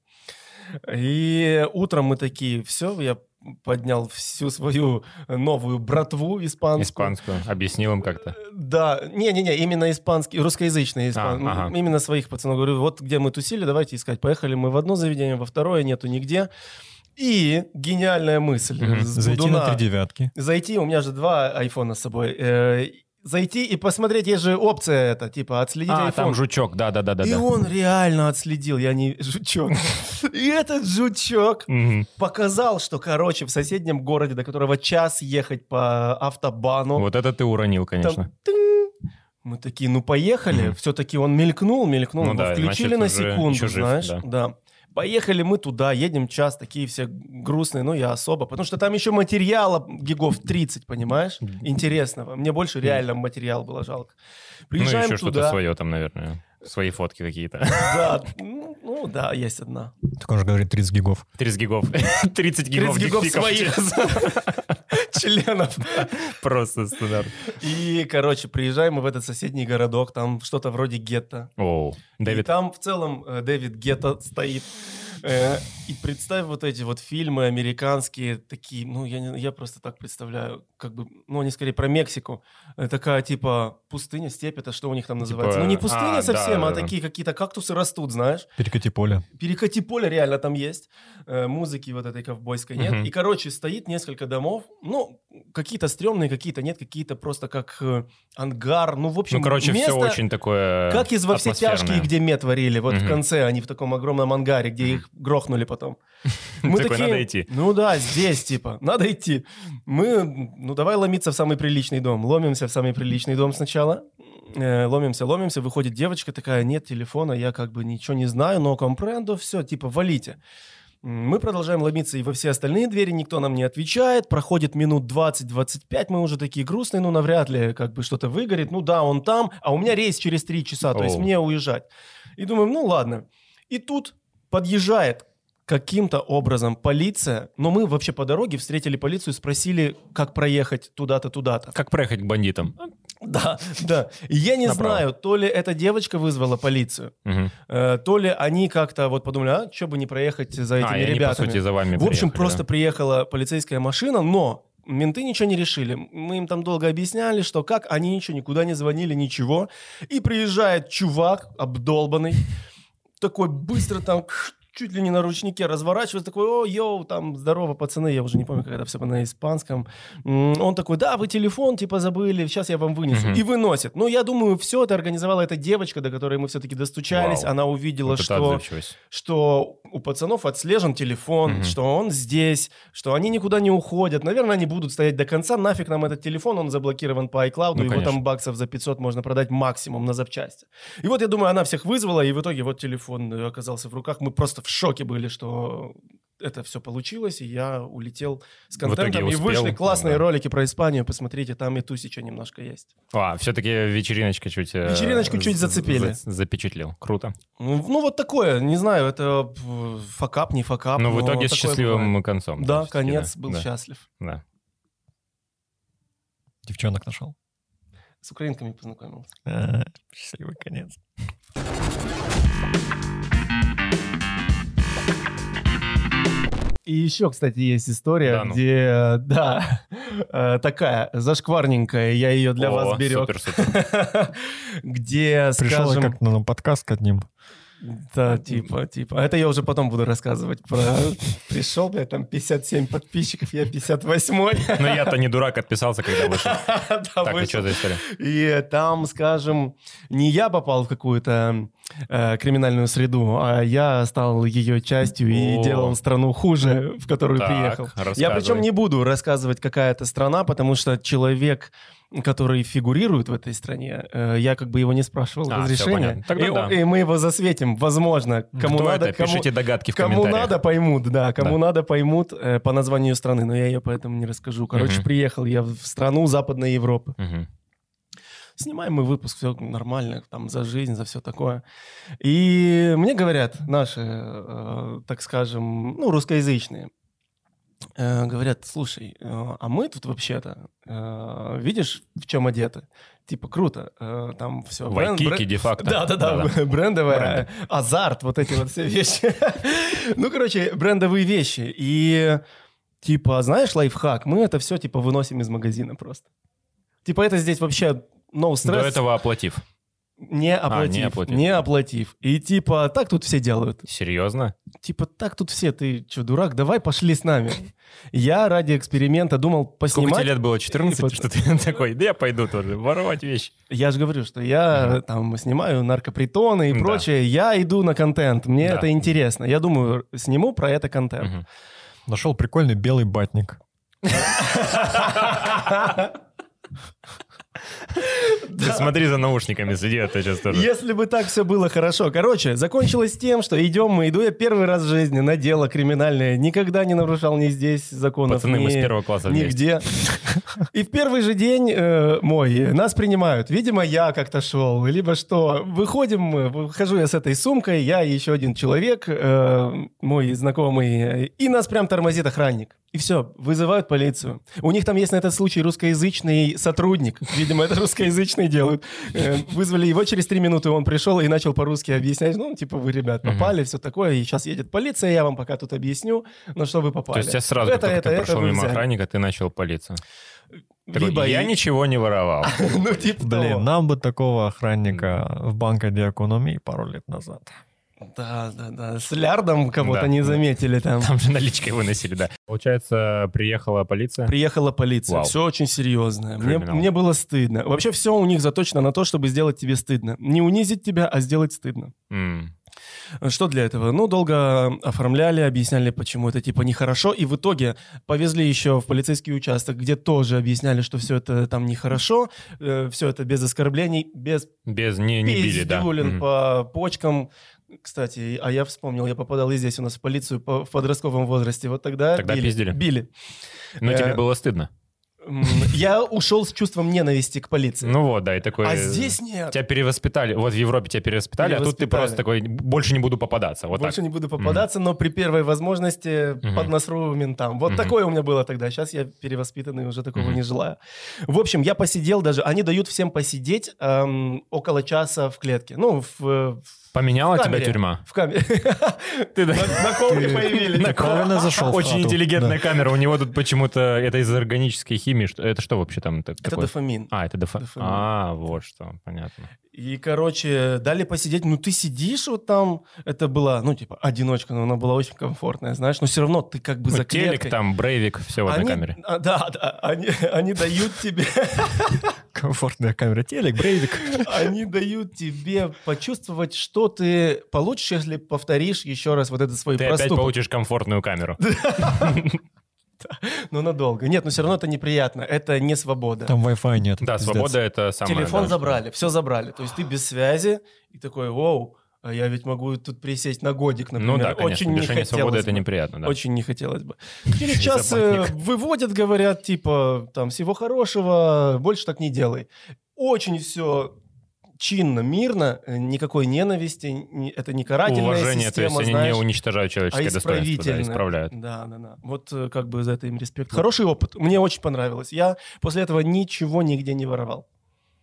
И утром мы такие, все, я поднял всю свою новую братву испанскую. Испанскую. Объяснил им как-то. Да, не-не-не, именно испанский, русскоязычный испан... А, ага. Именно своих пацанов. Говорю, вот где мы тусили, давайте искать. Поехали мы в одно заведение, во второе, нету нигде. И гениальная мысль. С Зайти на три девятки. Зайти, у меня же два айфона с собой. Э, зайти и посмотреть, есть же опция это, типа отследить А, айфон. там жучок, да-да-да-да. И он реально отследил, я не жучок. И этот жучок показал, что, короче, в соседнем городе, до которого час ехать по автобану, Вот это ты уронил, конечно. мы такие, ну поехали. Все-таки он мелькнул, мелькнул. Ну да, включили на секунду, знаешь. да. Поехали мы туда, едем час, такие все грустные, ну я особо, потому что там еще материала гигов 30, понимаешь, интересного. Мне больше реально материал было жалко. Ну, Приезжаем еще что-то свое там, наверное. Свои фотки какие-то. Да, ну, ну да, есть одна. Так он же говорит 30 гигов. 30 гигов. 30 гигов 30 гигов своих членов. Просто стандарт. И, короче, приезжаем мы в этот соседний городок, там что-то вроде гетто. Оу. И Дэвид, там в целом э, Дэвид Гетто стоит. Э, И представь вот эти вот фильмы американские, такие, ну, я, не- я просто так представляю, как бы, ну, они скорее про Мексику. Э, Такая, типа, пустыня, степь, это что у них там называется? ну, не пустыня а, совсем, да, а да. такие какие-то кактусы растут, знаешь? Перекати поле. Перекати поле реально там есть. Э, музыки вот этой ковбойской нет. Мгм. И, короче, стоит несколько домов. Ну, какие-то стрёмные, какие-то нет, какие-то просто как ангар. Ну, в общем, ну, короче, все место- очень такое как из «Во все тяжкие», где мед варили, вот в Мгм. конце, они в таком огромном ангаре, где их грохнули потом. Мы Такой, «Надо идти». Ну да, здесь типа, надо идти. Мы, ну давай ломиться в самый приличный дом. Ломимся в самый приличный дом сначала. Э, ломимся, ломимся, выходит девочка такая, нет телефона, я как бы ничего не знаю, но компрендо, все, типа, валите. Мы продолжаем ломиться и во все остальные двери, никто нам не отвечает. Проходит минут 20-25, мы уже такие грустные, ну, навряд ли как бы что-то выгорит. Ну да, он там, а у меня рейс через 3 часа, то есть мне уезжать. И думаем, ну ладно. И тут подъезжает каким-то образом полиция, но мы вообще по дороге встретили полицию, спросили, как проехать туда-то, туда-то. Как проехать к бандитам? Да, да. И я не Направо. знаю, то ли эта девочка вызвала полицию, э, то ли они как-то вот подумали, а, что бы не проехать за этими А, и они, по ребятами. сути, за вами В общем, просто да? приехала полицейская машина, но менты ничего не решили. Мы им там долго объясняли, что как, они ничего, никуда не звонили, ничего. И приезжает чувак обдолбанный, такой быстро там чуть ли не на ручнике разворачивается, такой, о, йоу, там, здорово, пацаны, я уже не помню, как это все на испанском. Он такой, да, вы телефон, типа, забыли, сейчас я вам вынесу. Мгм. И выносит. Ну, я думаю, все это организовала эта девочка, до которой мы все-таки достучались. Вау. Она увидела, Вот что что у пацанов отслежен телефон, Мгм. что он здесь, что они никуда не уходят. Наверное, они будут стоять до конца. Нафиг нам этот телефон, он заблокирован по iCloud, Ну, его конечно. там баксов за 500 можно продать максимум на запчасти. И вот я думаю, она всех вызвала, и в итоге вот телефон э, оказался в руках. Мы просто в шоке были, что это все получилось, и я улетел с контентом. И успел, вышли классные да. ролики про Испанию, посмотрите, там и Тусича немножко есть. А, все-таки вечериночка чуть... э, Вечериночку чуть зацепили. за- Запечатлел. Круто. Ну, ну, вот такое, не знаю, это э, факап, не факап. Но Ну, в итоге с счастливым бывает. концом. Да, конец да. был Да, счастлив. да. Девчонок нашел. С украинками познакомился. А, Счастливый конец. И еще, кстати, есть история, Да ну. где, да, э, такая зашкварненькая, я ее для О, вас берег. Супер-супер. Где, Пришел скажем, как-то на подкаст к одним. Да, типа, типа. Это я уже потом буду рассказывать про... Пришел, блядь, там 57 подписчиков, я 58-й. Но я-то не дурак, отписался, когда вышел. Так, и что за история? И там, скажем, не я попал в какую-то э, криминальную среду, а я стал ее частью и делал страну хуже, в которую приехал. Я причем не буду рассказывать, какая это страна, потому что человек, который фигурирует в этой стране, э, я как бы его не спрашивал А, разрешения. Тогда и, да. и мы его засветим, возможно. Кому Кто надо, это? кому, Пишите догадки в Кому надо, поймут, да. Кому Да. надо, поймут э, по названию страны, но я ее поэтому не расскажу. Короче, Мгм. приехал я в страну Западной Европы. Мгм. Снимаем мы выпуск, все нормально, там, за жизнь, за все такое. И мне говорят наши, э, так скажем, ну, русскоязычные, э, говорят, слушай, э, а мы тут вообще-то, э, видишь, в чем одеты? Типа, круто, э, там все. Вайкики де-факто. Да-да-да, брендовая, Бренды. азарт, вот эти вот все вещи. Ну, короче, брендовые вещи. И, типа, знаешь, лайфхак, мы это все, типа, выносим из магазина просто. Типа, это здесь вообще no До стресс. этого оплатив. Не оплатив, не оплатив. не оплатив. И типа, так тут все делают. Серьезно? Типа, так тут все, ты что, дурак? Давай пошли с нами. Я ради эксперимента думал Сколько поснимать. тебе лет было? 14? И Что ты такой, да я пойду тоже воровать вещи. Я же говорю, что я там снимаю наркопритоны и Да. прочее. Я иду на контент, мне Да. это интересно. Я думаю, сниму про это контент. Мгм. Нашел прикольный белый батник. Ты смотри за наушниками, сиди, а то сейчас тоже. Если бы так все было хорошо. Короче, закончилось тем, что идем мы, иду я первый раз в жизни на дело криминальное. Никогда не нарушал ни здесь законов, Пацаны, мы ни- с первого класса вместе. Нигде. И в первый же день э, мой нас принимают. Видимо, я как-то шел, либо что. Выходим мы, выхожу я с этой сумкой, я и еще один человек, э, мой знакомый, и нас прям тормозит охранник. И все, вызывают полицию. У них там есть на этот случай русскоязычный сотрудник. Видимо, это русскоязычный делают. Э, Вызвали его через три минуты, он пришел и начал по-русски объяснять. Ну, типа, вы, ребят, попали, все такое. И сейчас едет полиция, я вам пока тут объясню, на что вы попали. То есть я сразу, Это, как это, ты это прошел вы мимо охранника, ты начал палиться. Такой, Либо я и- ничего не воровал. Ну, типа того. Блин, нам бы такого охранника в банке экономии пару лет назад. Да, да, да. С лярдом кого-то Да. не заметили там. Там же наличкой выносили, да. Получается, приехала полиция. Приехала полиция. Вау. Все очень серьезно. Мне, мне было стыдно. Вообще все у них заточено на то, чтобы сделать тебе стыдно. Не унизить тебя, а сделать стыдно. М. Что для этого? Ну, долго оформляли, объясняли, почему это типа нехорошо. И в итоге повезли еще в полицейский участок, где тоже объясняли, что все это там нехорошо. все это без оскорблений, без Без, не, не били, да. по почкам. Кстати, а я вспомнил, я попадал и здесь у нас в полицию по- в подростковом возрасте. Вот тогда, Тогда били. пиздили? Били. Но Э, тебе было стыдно. Я ушел с чувством ненависти к полиции. Ну вот, да, и такой... а здесь нет. Тебя перевоспитали. Вот в Европе тебя перевоспитали, а тут ты Перевоспитали. просто такой, больше не буду попадаться. Вот Больше так. не буду попадаться, но при первой возможности Мгм. под насру ментам. Вот Мгм. такое у меня было тогда. Сейчас я перевоспитанный, уже такого Мгм. не желаю. В общем, я посидел даже. Они дают всем посидеть эм, около часа в клетке. Ну, в, в Поменяла В тебя тюрьма? в камере. Ты На наколки появились. Правильно зашел Очень интеллигентная камера. У него тут почему-то это из органической химии это что вообще там Это дофамин. А, это дофа... дофамин. А, вот что, понятно. И, короче, дали посидеть. Ну, ты сидишь вот там. Это была, ну, типа, одиночка, но она была очень комфортная, знаешь. Но все равно ты как бы Ну, за телек клеткой. там, брейвик, все в одной Они- камере. а, да, да, они, они дают тебе, Комфортная камера, телек, брейвик. они дают тебе почувствовать, что ты получишь, если повторишь еще раз вот этот свой Ты опять проступок. получишь комфортную камеру. Но надолго. Нет, но все равно это неприятно. Это не свобода. Там Wi-Fi нет. Да, свобода это самое... Телефон забрали, все забрали. То есть ты без связи и такой, воу, а я ведь могу тут присесть на годик, что- например. Ну да, конечно, Очень не лишение хотелось свободы это бы. неприятно, да. Очень не хотелось бы. Через час э, выводят, говорят, типа, там, всего хорошего, больше так не делай. Очень все чинно, мирно, э, никакой ненависти, не- это не карательная Уважение, то система, есть они знаешь, не уничтожают а человеческое достоинство, да, исправляют. Да, да, да. Вот э, как бы за это им респект. Хороший опыт. Мне очень понравилось. Я после этого ничего нигде не воровал.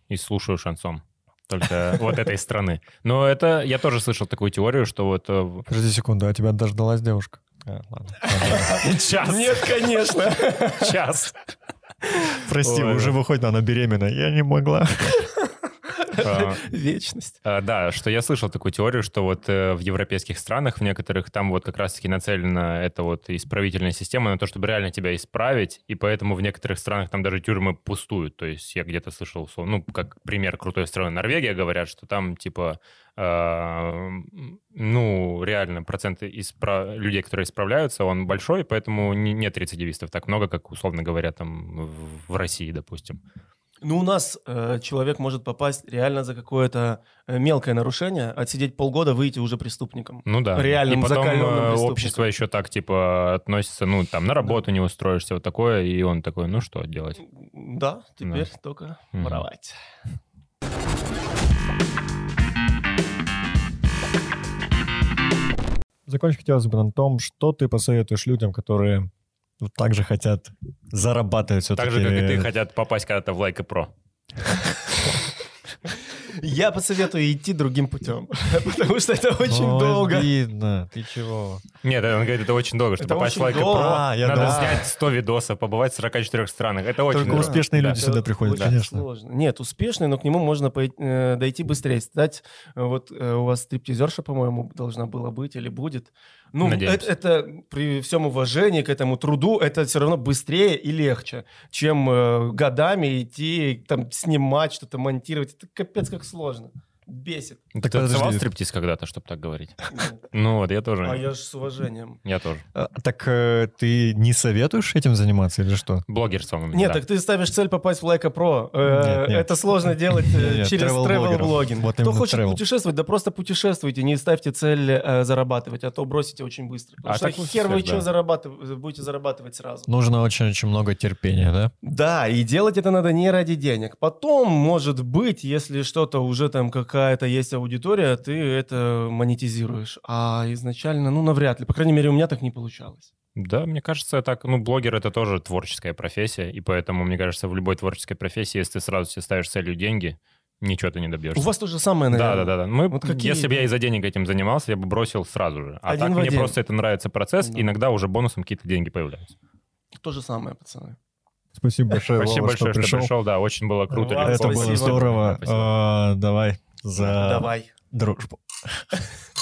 И слушаю шансон. Только вот этой страны. Но это, я тоже слышал такую теорию, что вот... э, Подожди секунду, а тебя дождалась девушка? А, ладно. Час. Нет, конечно. Час. Прости, Ой, уже выходит, она беременна. Я не могла. А, Вечность. а, Да, что я слышал такую теорию, что вот э, в европейских странах, в некоторых, там вот как раз-таки нацелена эта вот исправительная система на то, чтобы реально тебя исправить, и поэтому в некоторых странах там даже тюрьмы пустуют. То есть я где-то слышал, ну, как пример крутой страны Норвегия, говорят, что там типа э, ну, реально процент испра- людей, которые исправляются, он большой, поэтому не- нет рецидивистов так много, как, условно говоря, там в России, допустим. Ну, у нас э, человек может попасть реально за какое-то э, мелкое нарушение, отсидеть полгода, выйти уже преступником. Ну да. Реальным и потом закаленным э, общество еще так, типа, относится, ну, там, на работу не устроишься, вот такое, и он такой, ну, что делать? Да, теперь только Мгм. воровать. Закончить хотелось бы на том, что ты посоветуешь людям, которые вот так же хотят зарабатывать все-таки. Так же, как и ты, хотят попасть когда-то в Лайка Про. Я посоветую идти другим путем, потому что это очень долго. Видно, ты чего? Нет, он говорит, это очень долго, чтобы Это попасть в Лайка. Про, А, надо снять 100 видосов, побывать в 44 странах. Это очень Только успешные люди сюда приходят, конечно. Нет, успешный, но к нему можно э, дойти быстрее. Стать, э, вот э, у вас стриптизерша, по-моему, должна была быть или будет. Ну, это, это при всем уважении к этому труду, это все равно быстрее и легче, чем э, годами идти, там, снимать, что-то монтировать. Это капец как сложно. Бесит. Ты Так танцевал подожди. стриптиз когда-то, чтобы так говорить? Нет. Ну вот, я тоже. А я же с уважением. Я тоже. А, Так э, ты не советуешь этим заниматься или что? Блогерством. Нет, так ты ставишь цель попасть в Лайка Про. Нет. Это сложно делать э, через travel-блогинг. Кто хочет путешествовать, да просто путешествуйте, не ставьте цель э, зарабатывать, а то бросите очень быстро. А так хер вы что будете зарабатывать сразу. Нужно очень-очень много терпения, да? Да, и делать это надо не ради денег. Потом, может быть, если что-то уже там какая-то есть аудитория, ты это монетизируешь. А изначально, ну, навряд ли. По крайней мере, у меня так не получалось. Да, мне кажется, так, ну, блогер это тоже творческая профессия, и поэтому, мне кажется, в любой творческой профессии, если ты сразу себе ставишь целью деньги, ничего ты не добьешься. У вас то же самое, наверное. да, да, да. Мы, Вот какие- если бы я из-за денег этим занимался, я бы бросил сразу же. А Один так мне один. просто это нравится процесс, Да. иногда уже бонусом какие-то деньги появляются. То же самое, пацаны. Спасибо большое, Спасибо Вова, большое, что что пришел. пришел. Да, очень было круто. Это было здорово. Спасибо. А, Давай за Давай. дружбу.